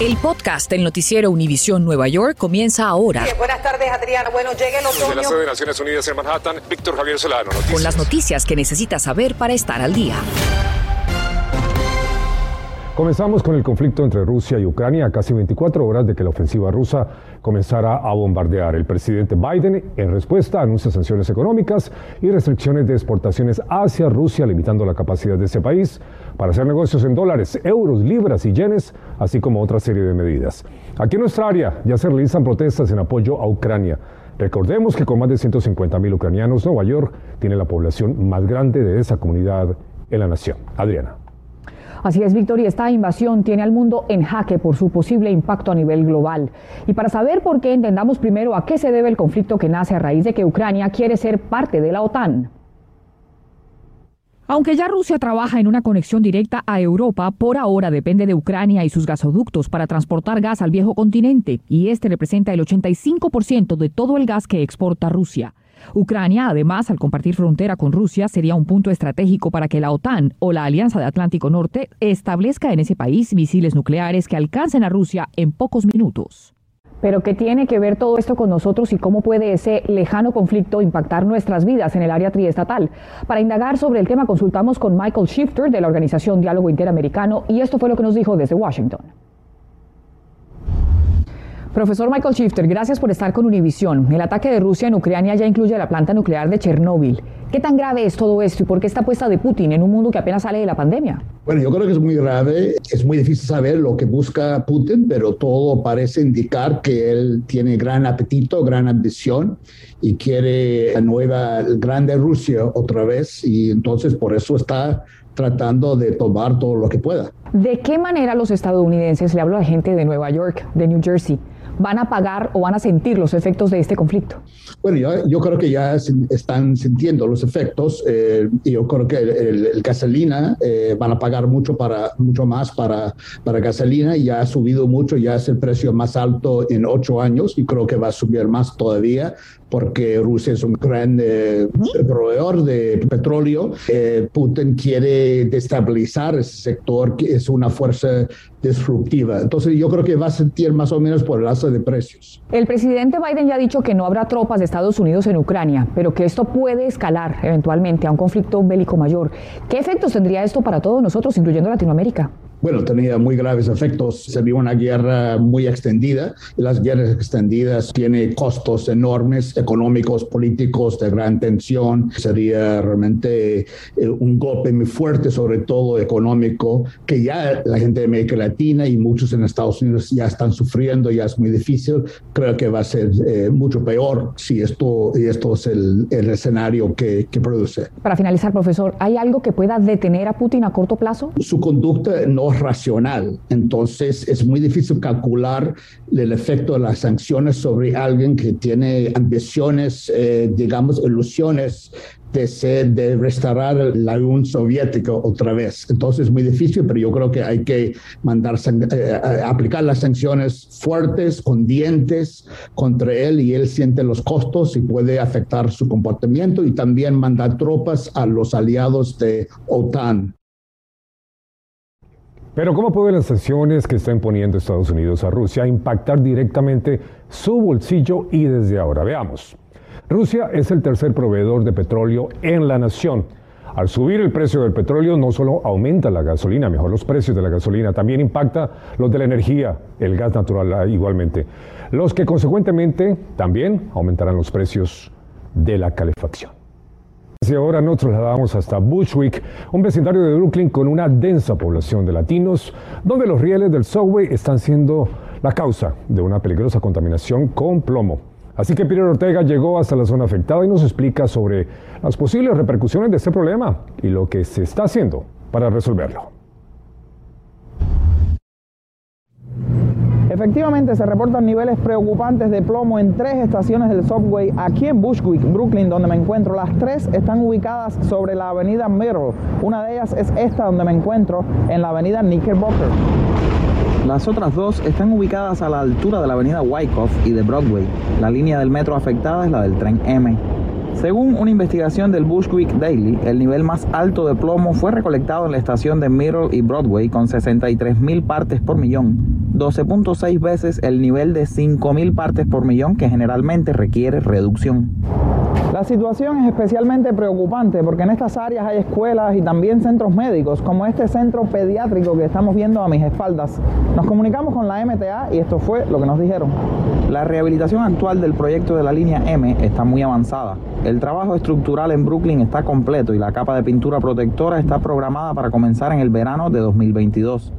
El podcast del noticiero Univisión Nueva York comienza ahora. buenas tardes, Adriana. Bueno, llega el otoño. Desde la sede de Naciones Unidas en Manhattan, Víctor Javier Solano. Noticias. Con las noticias que necesitas saber para estar al día. Comenzamos con el conflicto entre Rusia y Ucrania a casi 24 horas de que la ofensiva rusa comenzara a bombardear. El presidente Biden, en respuesta, anuncia sanciones económicas y restricciones de exportaciones hacia Rusia, limitando la capacidad de ese país para hacer negocios en dólares, euros, libras y yenes, así como otra serie de medidas. Aquí en nuestra área ya se realizan protestas en apoyo a Ucrania. Recordemos que con más de 150 mil ucranianos, Nueva York tiene la población más grande de esa comunidad en la nación. Adriana. Así es, Víctor, y esta invasión tiene al mundo en jaque por su posible impacto a nivel global. Y para saber por qué, entendamos primero a qué se debe el conflicto que nace a raíz de que Ucrania quiere ser parte de la OTAN. Aunque ya Rusia trabaja en una conexión directa a Europa, por ahora depende de Ucrania y sus gasoductos para transportar gas al viejo continente, y este representa el 85% de todo el gas que exporta Rusia. Ucrania, además, al compartir frontera con Rusia, sería un punto estratégico para que la OTAN o la Alianza de Atlántico Norte establezca en ese país misiles nucleares que alcancen a Rusia en pocos minutos. Pero ¿qué tiene que ver todo esto con nosotros y cómo puede ese lejano conflicto impactar nuestras vidas en el área triestatal? Para indagar sobre el tema consultamos con Michael Shifter de la organización Diálogo Interamericano y esto fue lo que nos dijo desde Washington. Profesor Michael Shifter, gracias por estar con Univisión. El ataque de Rusia en Ucrania ya incluye la planta nuclear de Chernóbil. ¿Qué tan grave es todo esto y por qué está puesta de Putin en un mundo que apenas sale de la pandemia? Bueno, yo creo que es muy grave. Es muy difícil saber lo que busca Putin, pero todo parece indicar que él tiene gran apetito, gran ambición y quiere la nueva grande Rusia otra vez y entonces por eso está tratando de tomar todo lo que pueda. ¿De qué manera los estadounidenses, le hablo a gente de Nueva York, de New Jersey, van a pagar o van a sentir los efectos de este conflicto? Bueno, yo, yo creo que ya están sintiendo los efectos. Eh, yo creo que el, gasolina eh, van a pagar mucho para mucho más para para gasolina. Ya ha subido mucho, ya es el precio más alto en ocho años y creo que va a subir más todavía porque Rusia es un gran eh, proveedor de petróleo. Eh, Putin quiere destabilizar ese sector que es una fuerza disruptiva. Entonces yo creo que va a sentir más o menos por el de precios. El presidente Biden ya ha dicho que no habrá tropas de Estados Unidos en Ucrania, pero que esto puede escalar eventualmente a un conflicto bélico mayor. ¿Qué efectos tendría esto para todos nosotros, incluyendo Latinoamérica? Bueno, tenía muy graves efectos. Se vio una guerra muy extendida y las guerras extendidas tienen costos enormes, económicos, políticos, de gran tensión. Sería realmente eh, un golpe muy fuerte, sobre todo económico, que ya la gente de América Latina y muchos en Estados Unidos ya están sufriendo, ya es muy difícil. Creo que va a ser eh, mucho peor si esto, esto es el, el escenario que, que produce. Para finalizar, profesor, ¿hay algo que pueda detener a Putin a corto plazo? Su conducta no racional. Entonces es muy difícil calcular el efecto de las sanciones sobre alguien que tiene ambiciones, eh, digamos, ilusiones de, ser, de restaurar la Unión Soviética otra vez. Entonces es muy difícil, pero yo creo que hay que mandar, eh, aplicar las sanciones fuertes, con dientes contra él y él siente los costos y puede afectar su comportamiento y también mandar tropas a los aliados de OTAN. Pero ¿cómo pueden las sanciones que está imponiendo Estados Unidos a Rusia impactar directamente su bolsillo y desde ahora? Veamos. Rusia es el tercer proveedor de petróleo en la nación. Al subir el precio del petróleo no solo aumenta la gasolina, mejor los precios de la gasolina, también impacta los de la energía, el gas natural ah, igualmente, los que consecuentemente también aumentarán los precios de la calefacción. Y ahora nos trasladamos hasta Bushwick, un vecindario de Brooklyn con una densa población de latinos, donde los rieles del subway están siendo la causa de una peligrosa contaminación con plomo. Así que Peter Ortega llegó hasta la zona afectada y nos explica sobre las posibles repercusiones de este problema y lo que se está haciendo para resolverlo. Efectivamente, se reportan niveles preocupantes de plomo en tres estaciones del subway aquí en Bushwick, Brooklyn, donde me encuentro. Las tres están ubicadas sobre la avenida Middle. Una de ellas es esta donde me encuentro, en la avenida Knickerbocker. Las otras dos están ubicadas a la altura de la avenida Wyckoff y de Broadway. La línea del metro afectada es la del tren M. Según una investigación del Bushwick Daily, el nivel más alto de plomo fue recolectado en la estación de Middle y Broadway con 63 mil partes por millón, 12.6 veces el nivel de 5.000 partes por millón que generalmente requiere reducción. La situación es especialmente preocupante porque en estas áreas hay escuelas y también centros médicos, como este centro pediátrico que estamos viendo a mis espaldas. Nos comunicamos con la MTA y esto fue lo que nos dijeron. La rehabilitación actual del proyecto de la línea M está muy avanzada. El trabajo estructural en Brooklyn está completo y la capa de pintura protectora está programada para comenzar en el verano de 2022.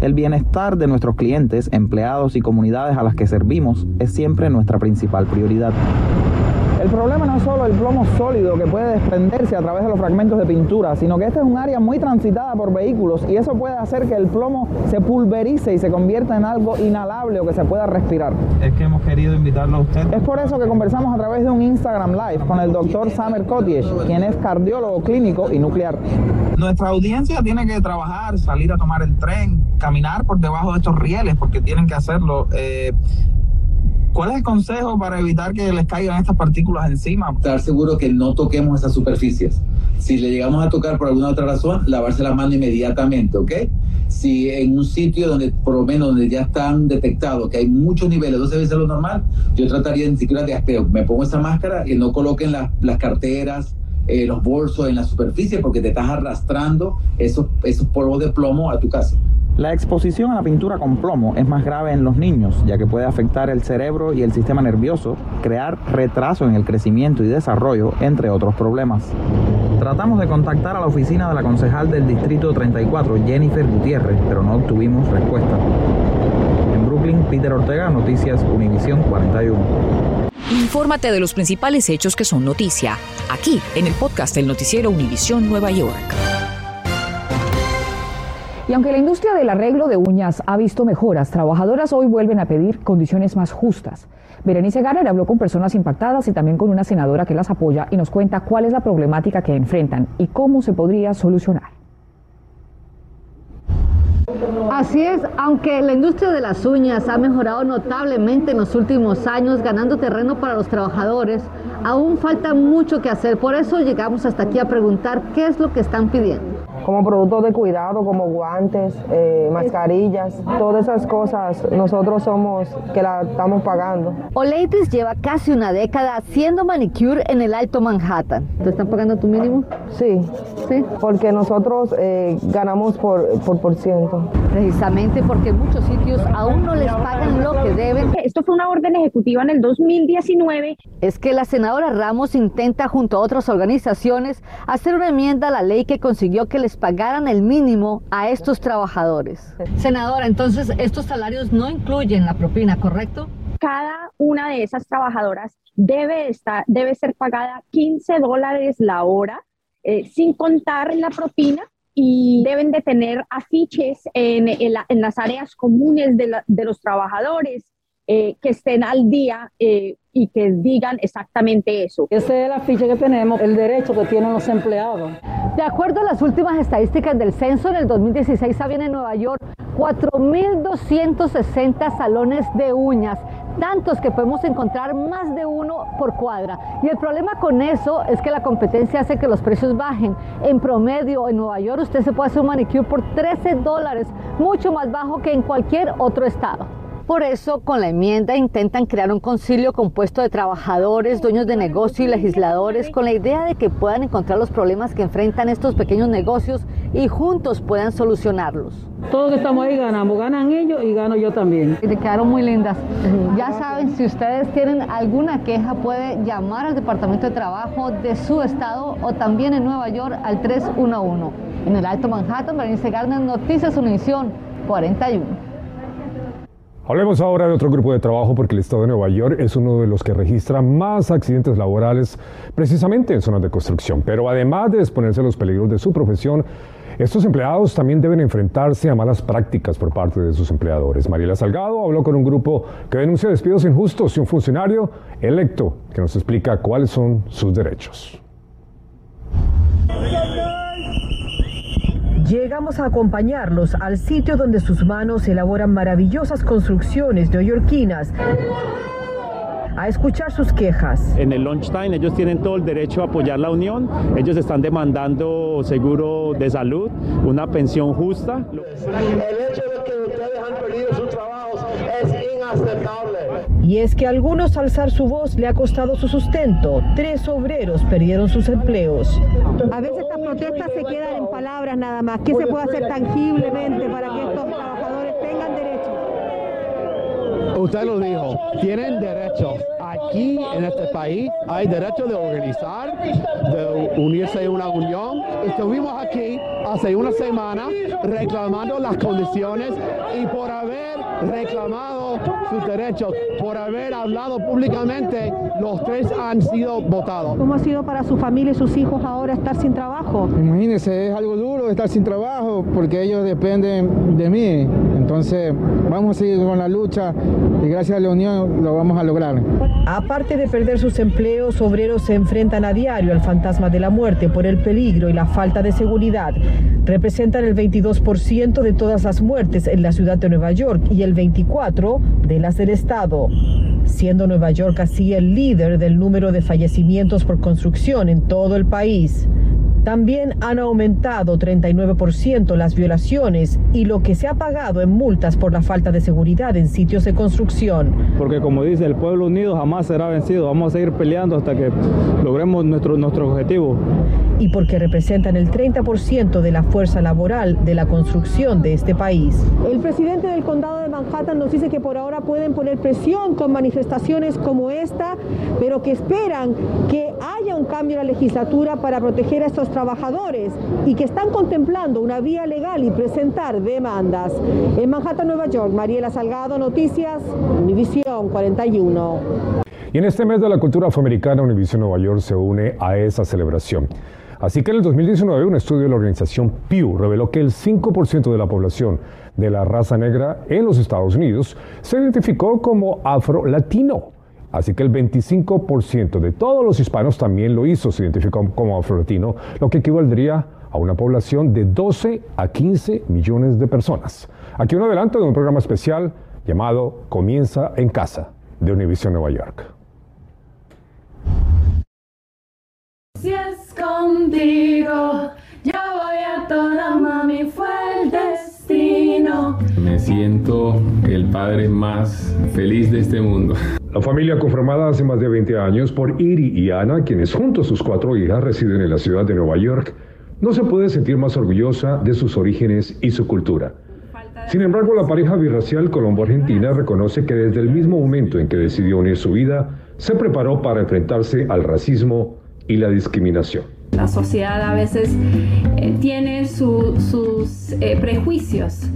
El bienestar de nuestros clientes, empleados y comunidades a las que servimos es siempre nuestra principal prioridad. El problema no es solo el plomo sólido que puede desprenderse a través de los fragmentos de pintura, sino que esta es un área muy transitada por vehículos y eso puede hacer que el plomo se pulverice y se convierta en algo inhalable o que se pueda respirar. Es que hemos querido invitarlo a usted. Es por eso que conversamos a través de un Instagram Live con el doctor Samer Kotiech, quien es cardiólogo clínico y nuclear. Nuestra audiencia tiene que trabajar, salir a tomar el tren, caminar por debajo de estos rieles porque tienen que hacerlo. Eh, ¿Cuál es el consejo para evitar que les caigan estas partículas encima? Estar seguro que no toquemos esas superficies. Si le llegamos a tocar por alguna otra razón, lavarse la mano inmediatamente, ¿ok? Si en un sitio donde, por lo menos, donde ya están detectados que hay muchos niveles, 12 veces lo normal, yo trataría ni siquiera de aspeo. Me pongo esa máscara y no coloquen las carteras, eh, los bolsos en la superficie porque te estás arrastrando esos, esos polvos de plomo a tu casa. La exposición a la pintura con plomo es más grave en los niños, ya que puede afectar el cerebro y el sistema nervioso, crear retraso en el crecimiento y desarrollo, entre otros problemas. Tratamos de contactar a la oficina de la concejal del Distrito 34, Jennifer Gutiérrez, pero no obtuvimos respuesta. En Brooklyn, Peter Ortega, Noticias Univisión 41. Infórmate de los principales hechos que son noticia, aquí en el podcast del noticiero Univisión Nueva York. Y aunque la industria del arreglo de uñas ha visto mejoras, trabajadoras hoy vuelven a pedir condiciones más justas. Berenice Garner habló con personas impactadas y también con una senadora que las apoya y nos cuenta cuál es la problemática que enfrentan y cómo se podría solucionar. Así es, aunque la industria de las uñas ha mejorado notablemente en los últimos años, ganando terreno para los trabajadores, aún falta mucho que hacer. Por eso llegamos hasta aquí a preguntar qué es lo que están pidiendo como productos de cuidado, como guantes, eh, mascarillas, todas esas cosas nosotros somos que la estamos pagando. Oleitis lleva casi una década haciendo manicure en el Alto Manhattan. ¿Te están pagando tu mínimo? Sí, sí, porque nosotros eh, ganamos por, por por ciento. Precisamente porque en muchos sitios aún no les pagan lo que deben. Esto fue una orden ejecutiva en el 2019. Es que la senadora Ramos intenta junto a otras organizaciones hacer una enmienda a la ley que consiguió que les pagaran el mínimo a estos trabajadores. Senadora, entonces estos salarios no incluyen la propina, ¿correcto? Cada una de esas trabajadoras debe, estar, debe ser pagada 15 dólares la hora, eh, sin contar la propina, y deben de tener afiches en, las áreas comunes de los trabajadores eh, que estén al día eh, y que digan exactamente eso. Ese es el afiche que tenemos, el derecho que tienen los empleados. De acuerdo a las últimas estadísticas del censo, en el 2016 había en Nueva York 4.260 salones de uñas, tantos que podemos encontrar más de uno por cuadra. Y el problema con eso es que la competencia hace que los precios bajen. En promedio, en Nueva York usted se puede hacer un manicure por 13 dólares, mucho más bajo que en cualquier otro estado. Por eso, con la enmienda intentan crear un concilio compuesto de trabajadores, dueños de negocio y legisladores con la idea de que puedan encontrar los problemas que enfrentan estos pequeños negocios y juntos puedan solucionarlos. Todos que estamos ahí ganamos, ganan ellos y gano yo también. Y te quedaron muy lindas. Ya saben, si ustedes tienen alguna queja, puede llamar al Departamento de Trabajo de su estado o también en Nueva York al 311. En el Alto Manhattan, Berenice Garner, Noticias Univisión 41. Hablemos ahora de otro grupo de trabajo porque el estado de Nueva York es uno de los que registra más accidentes laborales precisamente en zonas de construcción. Pero además de exponerse a los peligros de su profesión, estos empleados también deben enfrentarse a malas prácticas por parte de sus empleadores. Mariela Salgado habló con un grupo que denuncia despidos injustos y un funcionario electo que nos explica cuáles son sus derechos. Llegamos a acompañarlos al sitio donde sus manos elaboran maravillosas construcciones neoyorquinas a escuchar sus quejas. En el lunchtime ellos tienen todo el derecho a apoyar la unión. Ellos están demandando seguro de salud, una pensión justa. El hecho de que ustedes han perdido su trabajo inaceptable. Y es que a algunos alzar su voz le ha costado su sustento. Tres obreros perdieron sus empleos. A veces protestas se quedan en palabras nada más. ¿Qué se puede hacer tangiblemente para que estos trabajadores tengan derechos? Usted lo dijo, tienen derechos. Aquí en este país hay derecho de organizar, de unirse en una unión. Estuvimos aquí hace una semana reclamando las condiciones y por haber reclamado sus derechos, por haber hablado públicamente, los tres han sido votados. ¿Cómo ha sido para su familia y sus hijos ahora estar sin trabajo? Imagínense, es algo duro estar sin trabajo porque ellos dependen de mí. Entonces, vamos a seguir con la lucha y gracias a la unión lo vamos a lograr. Aparte de perder sus empleos, obreros se enfrentan a diario al fantasma de la muerte por el peligro y la falta de seguridad. Representan el 22% de todas las muertes en la ciudad de Nueva York y el 24% de las del estado, siendo Nueva York así el líder del número de fallecimientos por construcción en todo el país. También han aumentado 39% las violaciones y lo que se ha pagado en multas por la falta de seguridad en sitios de construcción. Porque como dice, el pueblo unido jamás será vencido. Vamos a seguir peleando hasta que logremos nuestro, nuestro objetivo. Y porque representan el 30% de la fuerza laboral de la construcción de este país. El presidente del condado de Manhattan nos dice que por ahora pueden poner presión con manifestaciones como esta, pero que esperan que haya un cambio en la legislatura para proteger a estos trabajadores y que están contemplando una vía legal y presentar demandas. En Manhattan, Nueva York, Mariela Salgado, Noticias, Univisión 41. Y en este mes de la cultura afroamericana, Univisión Nueva York se une a esa celebración. Así que en el 2019 un estudio de la organización Pew reveló que el 5% de la población de la raza negra en los Estados Unidos se identificó como afro-latino. Así que el 25% de todos los hispanos también lo hizo, se identificó como afro-latino, lo que equivaldría a una población de 12 a 15 millones de personas. Aquí un adelanto de un programa especial llamado Comienza en Casa de Univision Nueva York. Si es contigo, yo voy a toda mami, fue el destino. Me siento el padre más feliz de este mundo. La familia conformada hace más de 20 años por Iri y Ana, quienes junto a sus cuatro hijas residen en la ciudad de Nueva York, no se puede sentir más orgullosa de sus orígenes y su cultura. Sin embargo, la pareja birracial colombo-argentina reconoce que desde el mismo momento en que decidió unir su vida, se preparó para enfrentarse al racismo y la discriminación. La sociedad a veces eh, tiene sus eh, prejuicios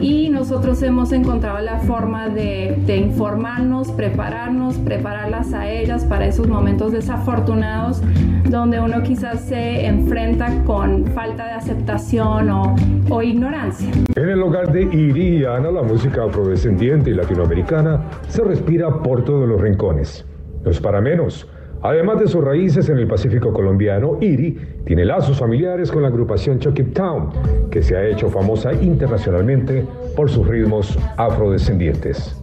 y nosotros hemos encontrado la forma de, informarnos, prepararnos, prepararlas a ellas para esos momentos desafortunados donde uno quizás se enfrenta con falta de aceptación o, ignorancia. En el hogar de Iri y Ana, la música afrodescendiente y latinoamericana se respira por todos los rincones. No es para menos. Además de sus raíces en el Pacífico colombiano, Iri tiene lazos familiares con la agrupación Chokip Town, que se ha hecho famosa internacionalmente por sus ritmos afrodescendientes.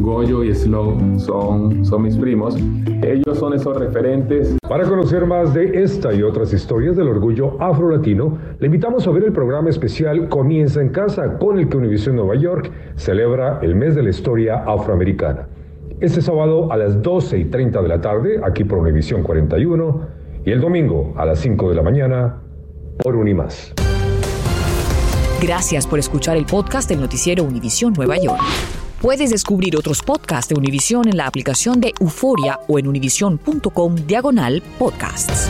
Goyo y Slow son, son mis primos. Ellos son esos referentes. Para conocer más de esta y otras historias del orgullo afro-latino, le invitamos a ver el programa especial Comienza en Casa, con el que Univision Nueva York celebra el mes de la historia afroamericana. Este sábado a las 12 y 30 de la tarde, aquí por Univisión 41, y el domingo a las 5 de la mañana por Unimás. Gracias por escuchar el podcast del noticiero Univisión Nueva York. Puedes descubrir otros podcasts de Univisión en la aplicación de Euforia o en univision.com diagonal podcasts.